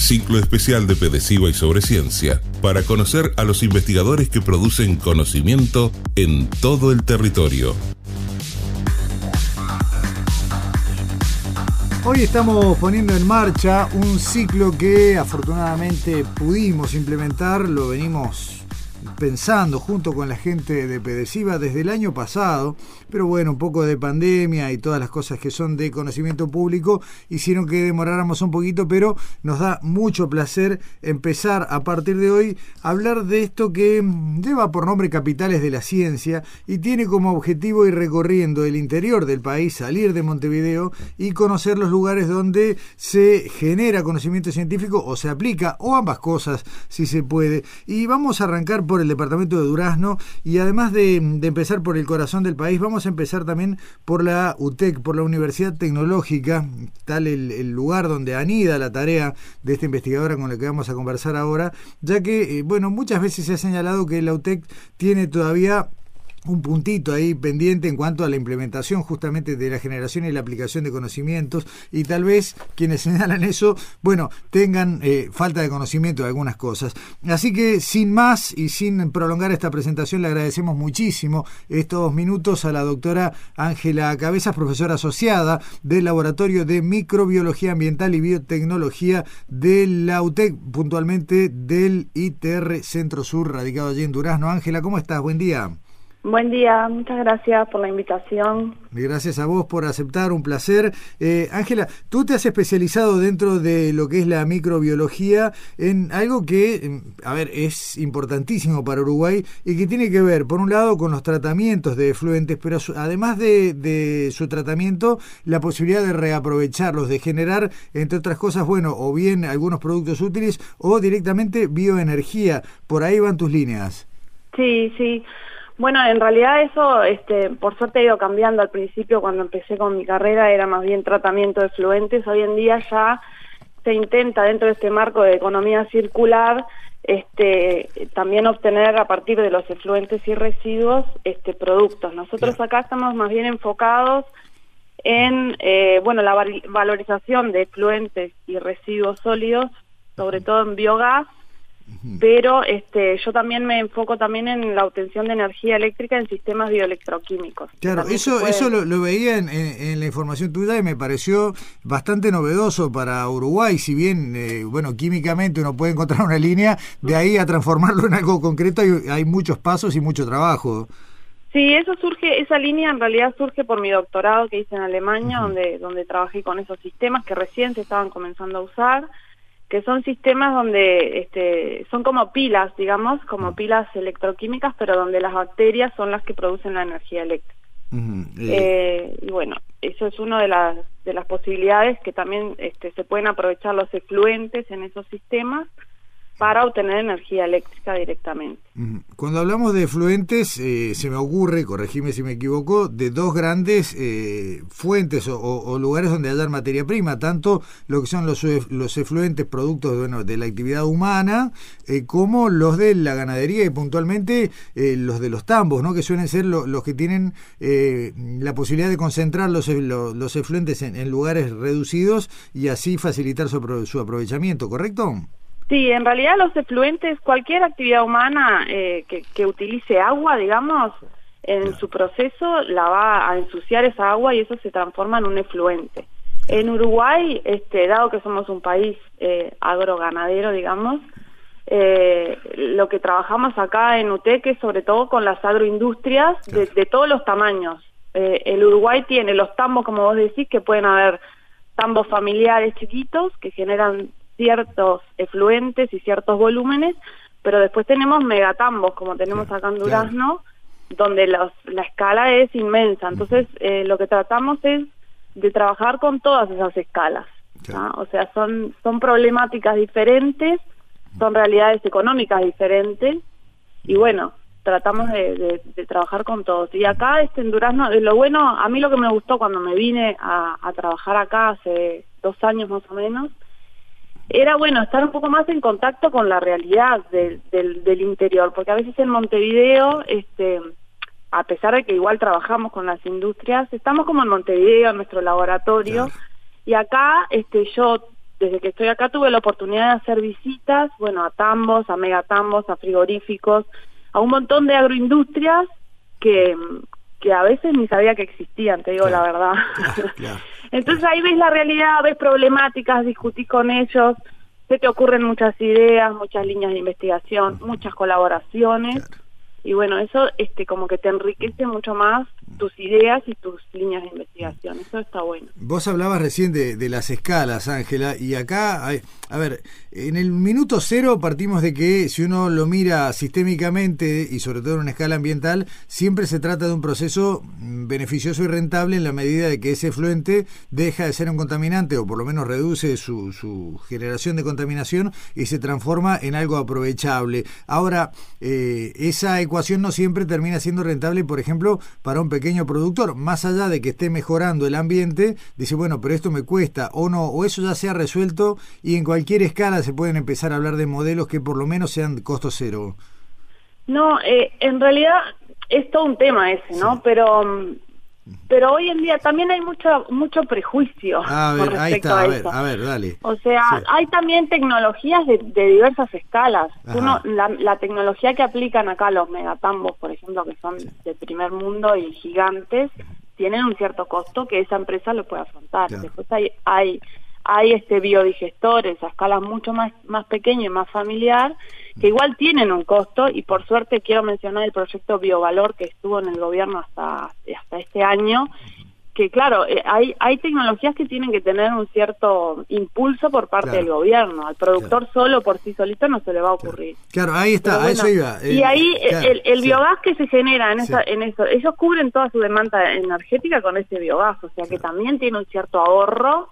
Ciclo especial de Pedesiva y sobre ciencia para conocer a los investigadores que producen conocimiento en todo el territorio. Hoy estamos poniendo en marcha un ciclo que afortunadamente pudimos implementar, lo venimos pensando junto con la gente de Pedesiva desde el año pasado, pero bueno, un poco de pandemia y todas las cosas que son de conocimiento público hicieron que demoráramos un poquito, pero nos da mucho placer empezar a partir de hoy a hablar de esto que lleva por nombre Capitales de la Ciencia y tiene como objetivo ir recorriendo el interior del país, salir de Montevideo y conocer los lugares donde se genera conocimiento científico o se aplica, o ambas cosas si se puede. Y vamos a arrancar por el departamento de Durazno. Y además de, empezar por el corazón del país, vamos a empezar también por la UTEC, por la Universidad Tecnológica, tal el, lugar donde anida la tarea de esta investigadora con la que vamos a conversar ahora, ya que, eh, bueno, muchas veces se ha señalado que la UTEC tiene todavía un puntito ahí pendiente en cuanto a la implementación justamente de la generación y la aplicación de conocimientos y tal vez quienes señalan eso, bueno, tengan eh, falta de conocimiento de algunas cosas. Así que sin más y sin prolongar esta presentación le agradecemos muchísimo estos minutos a la doctora Ángela Cabezas, profesora asociada del Laboratorio de Microbiología Ambiental y Biotecnología de la UTEC, puntualmente del ITR Centro Sur, radicado allí en Durazno. Ángela, ¿cómo estás? Buen día. Buen día, muchas gracias por la invitación. Gracias a vos por aceptar, un placer. Eh, Ángela, tú te has especializado dentro de lo que es la microbiología en algo que, mm, a ver, es importantísimo para Uruguay y que tiene que ver, por un lado, con los tratamientos de efluentes, pero además de, de su tratamiento, la posibilidad de reaprovecharlos, de generar, entre otras cosas, bueno, o bien algunos productos útiles o directamente bioenergía. Por ahí van tus líneas. Sí, sí. Bueno, en realidad eso, este, por suerte ha ido cambiando. Al principio, cuando empecé con mi carrera, era más bien tratamiento de fluentes. Hoy en día ya se intenta, dentro de este marco de economía circular, este, también obtener a partir de los efluentes y residuos este, productos. Nosotros acá estamos más bien enfocados en eh, bueno, la valorización de efluentes y residuos sólidos, sobre todo en biogás, pero este, yo también me enfoco también en la obtención de energía eléctrica en sistemas bioelectroquímicos. Claro, eso, eso lo, veía en, la información tuya y me pareció bastante novedoso para Uruguay, si bien, eh, bueno, químicamente uno puede encontrar una línea, de ahí a transformarlo en algo concreto hay, hay muchos pasos y mucho trabajo. Sí, eso surge, esa línea en realidad surge por mi doctorado que hice en Alemania, donde, donde trabajé con esos sistemas que recién se estaban comenzando a usar que son sistemas donde este, son como pilas, digamos, como mm. pilas electroquímicas, pero donde las bacterias son las que producen la energía eléctrica. Eh, y bueno, eso es una de las, de las posibilidades que también este, se pueden aprovechar los efluentes en esos sistemas para obtener energía eléctrica directamente. Cuando hablamos de efluentes, eh, se me ocurre, corregime si me equivoco, de dos grandes eh, fuentes o, lugares donde haya materia prima, tanto lo que son los, los efluentes productos bueno, de la actividad humana, eh, como los de la ganadería y puntualmente los de los tambos, ¿no? que suelen ser los que tienen la posibilidad de concentrar los, los, efluentes en, lugares reducidos y así facilitar su aprovechamiento, ¿correcto? Sí, en realidad los efluentes, cualquier actividad humana eh, que, utilice agua, digamos, en su proceso la va a ensuciar esa agua y eso se transforma en un efluente. En Uruguay, este, dado que somos un país eh, agroganadero, digamos, eh, lo que trabajamos acá en UTEC es sobre todo con las agroindustrias de, de todos los tamaños. el Uruguay tiene los tambos, como vos decís, que pueden haber tambos familiares chiquitos que generan ciertos efluentes y ciertos volúmenes, pero después tenemos megatambos, como tenemos acá en Durazno, donde la escala es inmensa. Entonces, eh, lo que tratamos es de trabajar con todas esas escalas. O sea, son, son problemáticas diferentes, son realidades económicas diferentes, y bueno, tratamos de, trabajar con todos. Y acá este, en Durazno, lo bueno, a mí lo que me gustó cuando me vine a, trabajar acá hace dos años más o menos, era bueno estar un poco más en contacto con la realidad del, del, interior, porque a veces en Montevideo, este, a pesar de que igual trabajamos con las industrias, estamos como en Montevideo, en nuestro laboratorio, y acá este, yo desde que estoy acá tuve la oportunidad de hacer visitas, bueno, a tambos, a megatambos, a frigoríficos, a un montón de agroindustrias que, que a veces ni sabía que existían, te digo la verdad. Entonces ahí ves la realidad, ves problemáticas, discutís con ellos, se te ocurren muchas ideas, muchas líneas de investigación, muchas colaboraciones. Y bueno, eso este como que te enriquece mucho más tus ideas y tus líneas de investigación. Eso está bueno. Vos hablabas recién de, las escalas, Ángela, y acá, hay, a ver, en el minuto cero partimos de que si uno lo mira sistémicamente y sobre todo en una escala ambiental, siempre se trata de un proceso mm, beneficioso y rentable en la medida de que ese fluente deja de ser un contaminante o por lo menos reduce su, su generación de contaminación y se transforma en algo aprovechable. Ahora, eh, esa ecuación no siempre termina siendo rentable, por ejemplo, para un pequeño productor, más allá de que esté mejorando el ambiente, dice, bueno, pero esto me cuesta o no, o eso ya se ha resuelto y en cualquier escala se pueden empezar a hablar de modelos que por lo menos sean costo cero. No, eh, en realidad es todo un tema ese, ¿no? Pero pero hoy en día también hay mucho mucho prejuicio a ver, ahí está, a, ver, a ver, dale. O sea, hay también tecnologías de, diversas escalas. Uno, la, tecnología que aplican acá los megatambos, por ejemplo, que son de primer mundo y gigantes, tienen un cierto costo que esa empresa lo puede afrontar. Después hay, hay hay este biodigestores a escala mucho más más pequeña y más familiar que igual tienen un costo y por suerte quiero mencionar el proyecto Biovalor que estuvo en el gobierno hasta hasta este año que claro, eh, hay, hay tecnologías que tienen que tener un cierto impulso por parte del gobierno. Al productor solo por sí solito no se le va a ocurrir. Claro, ahí está, a eso iba. y ahí el, el biogás que se genera en, esa, en eso, ellos cubren toda su demanda energética con ese biogás, o sea que también tiene un cierto ahorro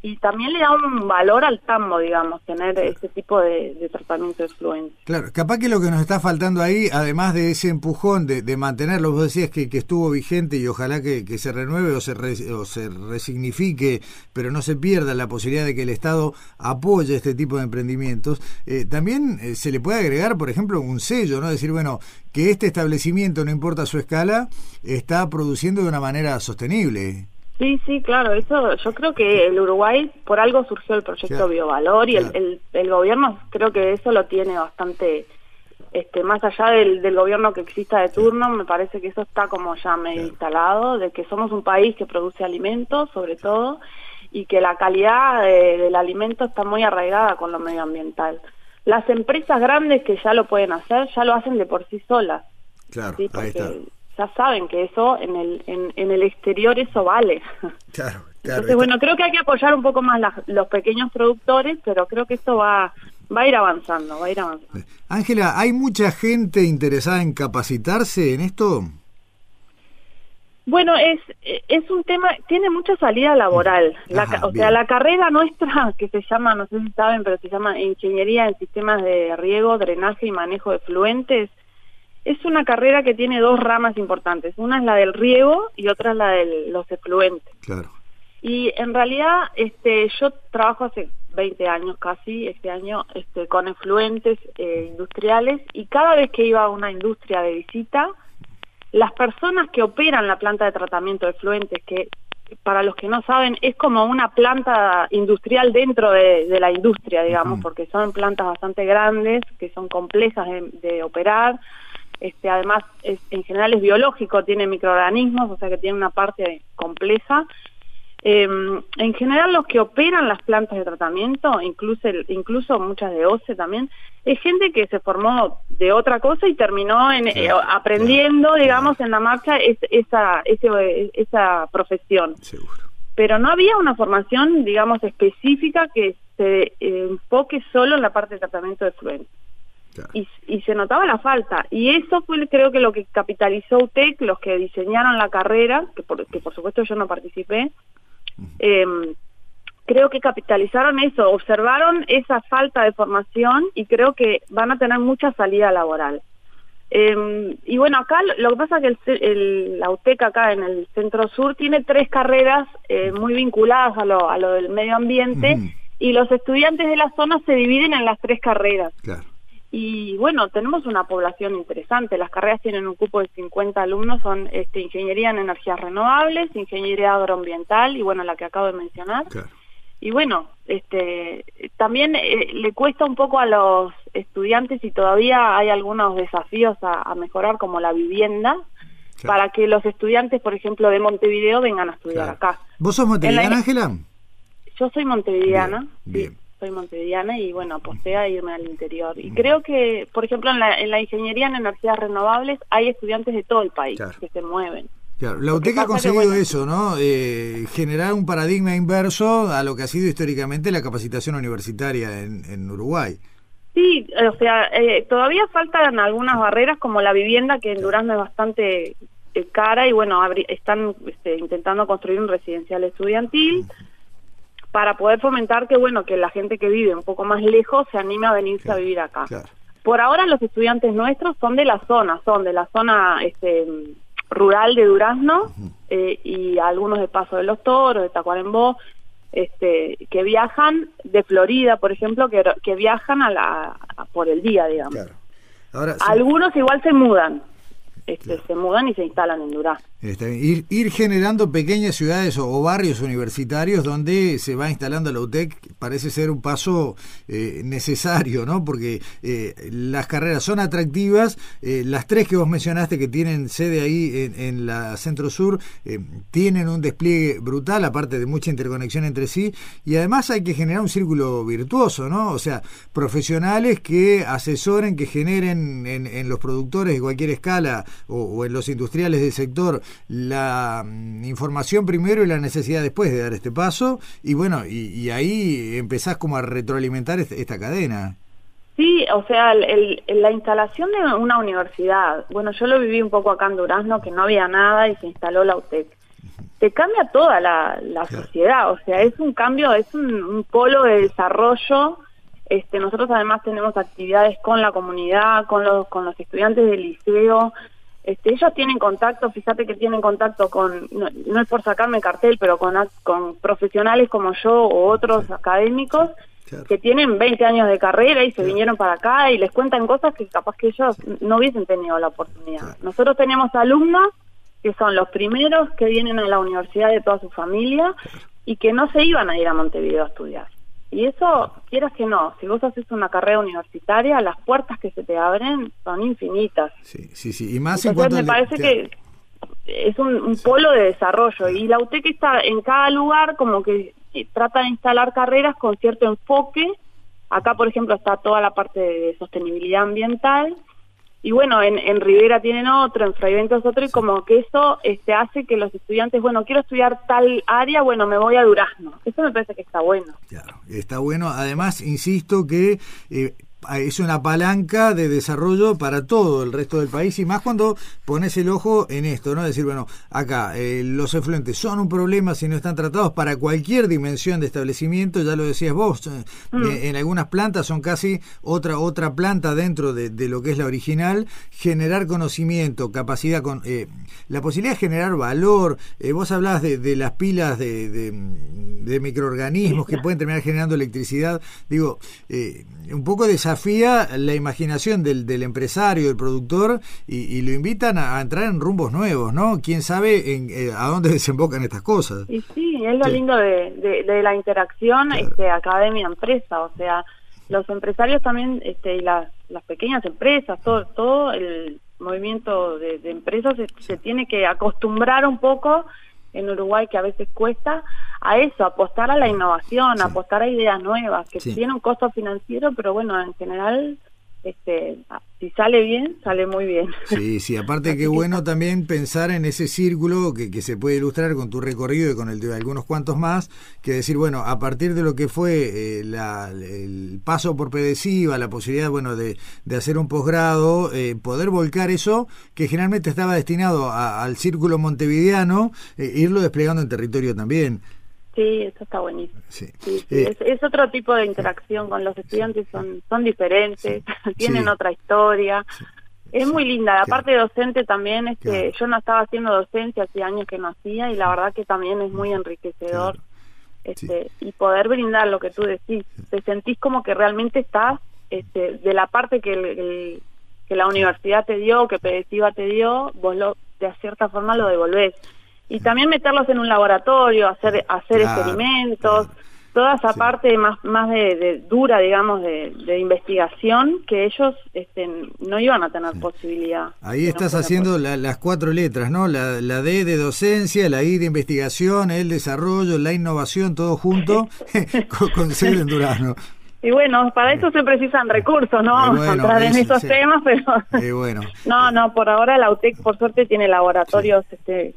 y también le da un valor al tambo, digamos, tener ese tipo de, tratamiento de fluente. Claro, capaz que lo que nos está faltando ahí, además de ese empujón de, de mantenerlo, vos decías que, que, estuvo vigente y ojalá que, que se renueve o se, o se resignifique, pero no se pierda la posibilidad de que el Estado apoye este tipo de emprendimientos, eh, también eh, se le puede agregar, por ejemplo, un sello, ¿no? Decir, bueno, que este establecimiento, no importa su escala, está produciendo de una manera sostenible. Sí, sí, claro, eso yo creo que el Uruguay por algo surgió el proyecto Biovalor y el, el, gobierno creo que eso lo tiene bastante, este, más allá del, del gobierno que exista de turno, me parece que eso está como ya medio instalado, de que somos un país que produce alimentos sobre todo y que la calidad del alimento está muy arraigada con lo medioambiental. Las empresas grandes que ya lo pueden hacer, ya lo hacen de por sí solas. Claro, ahí está ya saben que eso en el, en, el exterior eso vale. Claro, claro. Entonces, bueno, creo que hay que apoyar un poco más los pequeños productores, pero creo que esto va, va a ir avanzando, va a ir avanzando. Ángela, ¿hay mucha gente interesada en capacitarse en esto? Bueno, es, es un tema, tiene mucha salida laboral. o sea, la carrera nuestra, que se llama, no sé si saben, pero se llama Ingeniería en Sistemas de Riego, Drenaje y Manejo de Fluentes, es una carrera que tiene dos ramas importantes. Una es la del riego y otra es la de los efluentes. Claro. Y en realidad este, yo trabajo hace 20 años casi, este año, este, con efluentes eh, industriales y cada vez que iba a una industria de visita, las personas que operan la planta de tratamiento de efluentes, que para los que no saben, es como una planta industrial dentro de, la industria, digamos, porque son plantas bastante grandes, que son complejas de operar, este, además en general es biológico, tiene microorganismos, o sea que tiene una parte compleja. Em, en general los que operan las plantas de tratamiento, incluso, incluso muchas de OCE también, es gente que se formó de otra cosa y terminó en, eh, aprendiendo, digamos, en la marcha esa, esa profesión. Pero no había una formación, digamos, específica que se eh, enfoque solo en la parte de tratamiento de fluentes y, se notaba la falta. Y eso fue creo que lo que capitalizó UTEC, los que diseñaron la carrera, que por, que por supuesto yo no participé, em, creo que capitalizaron eso, observaron esa falta de formación y creo que van a tener mucha salida laboral. Eh, y bueno, acá lo que pasa es que el, el- la UTEC acá en el centro sur tiene tres carreras eh, muy vinculadas a lo, a lo del medio ambiente y los estudiantes de la zona se dividen en las tres carreras. Claro. Y bueno, tenemos una población interesante. Las carreras tienen un cupo de 50 alumnos, son este, ingeniería en energías renovables, ingeniería agroambiental y bueno, la que acabo de mencionar. Claro. Y bueno, este, también eh, le cuesta un poco a los estudiantes y todavía hay algunos desafíos a, a mejorar como la vivienda Claro. para que los estudiantes, por ejemplo, de Montevideo vengan a estudiar Claro. acá. ¿Vos sos montevideana, Ángela? Yo soy montevideana, bien. Soy montevideana y bueno, aposté a irme al interior. Y creo que, por ejemplo, en la, en la ingeniería en energías renovables hay estudiantes de todo el país Claro. que se mueven. Claro, la UTEC ha conseguido bueno- eso, ¿no? Eh, generar un paradigma inverso a lo que ha sido históricamente la capacitación universitaria en, en Uruguay. Sí, o sea, eh, todavía faltan algunas barreras como la vivienda que en Durazno es bastante eh, cara y bueno, están este, intentando construir un residencial estudiantil para poder fomentar que bueno, que la gente que vive un poco más lejos se anime a venirse Claro, a vivir acá. Claro. Por ahora los estudiantes nuestros son de la zona, son de la zona este, rural de Durazno eh, y algunos de Paso de los Toros, de Tacuarembó, este, que viajan de Florida, por ejemplo, que, que viajan a la, a- por el día, digamos. Claro. Ahora, sí, Algunos igual se mudan, este, Claro. se mudan y se instalan en Durazno. está bien. ir, ir generando pequeñas ciudades o, o barrios universitarios donde se va instalando la UTEC parece ser un paso eh, necesario, ¿no? Porque eh, las carreras son atractivas, eh, las tres que vos mencionaste que tienen sede ahí en, en la Centro Sur eh, tienen un despliegue brutal, aparte de mucha interconexión entre sí, y además hay que generar un círculo virtuoso, ¿no? O sea, profesionales que asesoren, que generen en, en los productores de cualquier escala o, o en los industriales del sector la mm, información primero y la necesidad después de dar este paso, y bueno, y, y ahí empezás como a retroalimentar este- esta cadena. Sí, o sea, el- el- la instalación de una universidad, bueno, yo lo viví un poco acá en Durazno, que no había nada y se instaló la UTEC. Te cambia toda la, la Claro. sociedad, o sea, es un cambio, es un, un polo de desarrollo. Este, nosotros además tenemos actividades con la comunidad, con los, con los estudiantes del liceo. Este, ellos tienen contacto, fíjate que tienen contacto con, no, no es por sacarme cartel, pero con, profesionales como yo o otros académicos Claro. que tienen 20 años de carrera y se vinieron para acá y les cuentan cosas que capaz que ellos no hubiesen tenido la oportunidad. Claro. Nosotros tenemos alumnos que son los primeros que vienen a la universidad de toda su familia y que no se iban a ir a Montevideo a estudiar. Y eso, quieras que no, si vos haces una carrera universitaria, las puertas que se te abren son infinitas. Sí, sí, sí. Y más en Entonces cuanto me parece que es un, un polo de desarrollo y la UTEC está en cada lugar como que eh, trata de instalar carreras con cierto enfoque. Acá, por ejemplo, está toda la parte de sostenibilidad ambiental y bueno, en, en Rivera tienen otro, en Fray Ventos otro y como que eso este, hace que los estudiantes, bueno, quiero estudiar tal área, bueno, me voy a Durazno. Eso me parece que está bueno. Claro, está bueno. Además, insisto que eh, es una palanca de desarrollo para todo el resto del país y más cuando pones el ojo en esto, ¿no? Decir, bueno, acá eh, los efluentes son un problema si no están tratados para cualquier dimensión de establecimiento, ya lo decías vos, eh, eh, en algunas plantas son casi otra otra planta dentro de, de lo que es la original, generar conocimiento, capacidad, con eh, la posibilidad de generar valor, eh, vos hablabas de, de las pilas de, de, de microorganismos que pueden terminar generando electricidad, digo, eh, un poco desafía la imaginación del, del empresario, del productor, y, y lo invitan a, a entrar en rumbos nuevos, ¿no? ¿Quién sabe en, eh, a dónde desembocan estas cosas? Y sí, es lo Sí. lindo de, de- de la interacción Claro. este, academia-empresa, o sea, los empresarios también este, y las, las pequeñas empresas, todo, todo el movimiento de, de empresas se, se tiene que acostumbrar un poco en Uruguay que a veces cuesta a eso, apostar a la innovación, Sí. apostar a ideas nuevas, que Sí. tiene un costo financiero, pero bueno, en general, este, si sale bien, sale muy bien. Sí, sí, aparte que bueno también pensar en ese círculo que, que se puede ilustrar con tu recorrido y con el de algunos cuantos más, que decir, bueno, a partir de lo que fue eh, la- el paso por PDCIVA, la posibilidad, bueno, de, de hacer un posgrado, eh, poder volcar eso que generalmente estaba destinado a- al círculo montevideano, eh, irlo desplegando en territorio también. Sí, eso está buenísimo. Sí. Sí, sí, Eh, es, es otro tipo de interacción con los estudiantes, son, son diferentes, tienen otra historia. Es muy linda, la parte docente también, este, yo no estaba haciendo docencia, hace años que no hacía y la verdad que también es muy enriquecedor este, y poder brindar lo que tú decís, te sentís como que realmente estás este, de la parte que, que la universidad te dio, que Pedesiva te dio, vos lo, de cierta forma lo devolvés. Y también meterlos en un laboratorio, hacer, hacer experimentos toda esa parte más más de, dura digamos de, investigación que ellos este, no iban a tener posibilidad ahí estás haciendo las cuatro letras no la, la D de docencia la I de investigación el desarrollo la innovación todo junto con, con en Durazno. Y bueno, para eso se precisan recursos, no vamos a entrar en esos temas, pero... bueno. no, no, por ahora la UTEC por suerte tiene laboratorios este,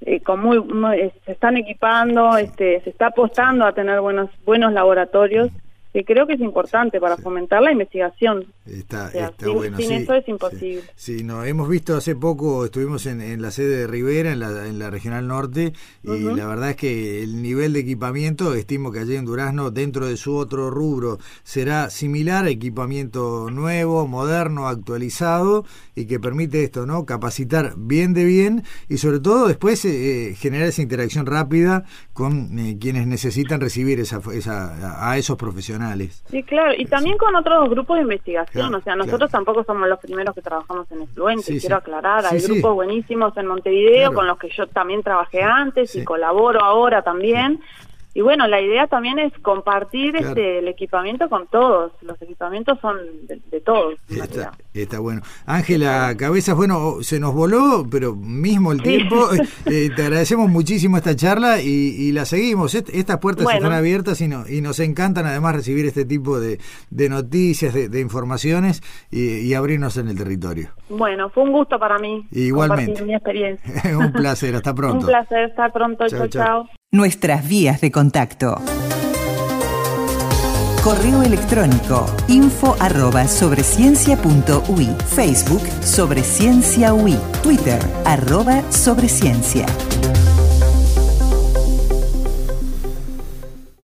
eh, con muy, eh, se están equipando, este, se está apostando a tener buenos buenos laboratorios que creo que es importante para fomentar la investigación. Está, está bueno. Sin eso es imposible. Sí, no, hemos visto hace poco, estuvimos en, en, la sede de Rivera, en la, en la Regional Norte, y la verdad es que el nivel de equipamiento, estimo que allí en Durazno, dentro de su otro rubro, será similar, equipamiento nuevo, moderno, actualizado, y que permite esto, ¿no? Capacitar bien de bien, y sobre todo después eh, generar esa interacción rápida con eh, quienes necesitan recibir esa, esa, a esos profesionales. Sí, claro, y también con otros grupos de investigación, o sea, nosotros tampoco somos los primeros que trabajamos en Efluente, quiero aclarar, hay grupos buenísimos en Montevideo con los que yo también trabajé antes y colaboro ahora también, y bueno, la idea también es compartir este, el equipamiento con todos. Los equipamientos son de, todos. Está, bueno. Ángela Cabezas, bueno, se nos voló, pero mismo el tiempo. Eh, te agradecemos muchísimo esta charla y, la seguimos. estas puertas están abiertas y, y nos encantan además recibir este tipo de, noticias, de, informaciones y, abrirnos en el territorio. Bueno, fue un gusto para mí. Igualmente. mi experiencia. un placer, hasta pronto. un placer, estar pronto. chao. chao. Nuestras vías de contacto. Correo electrónico info arroba sobreciencia.ui Facebook Sobre Ciencia Twitter arroba Sobreciencia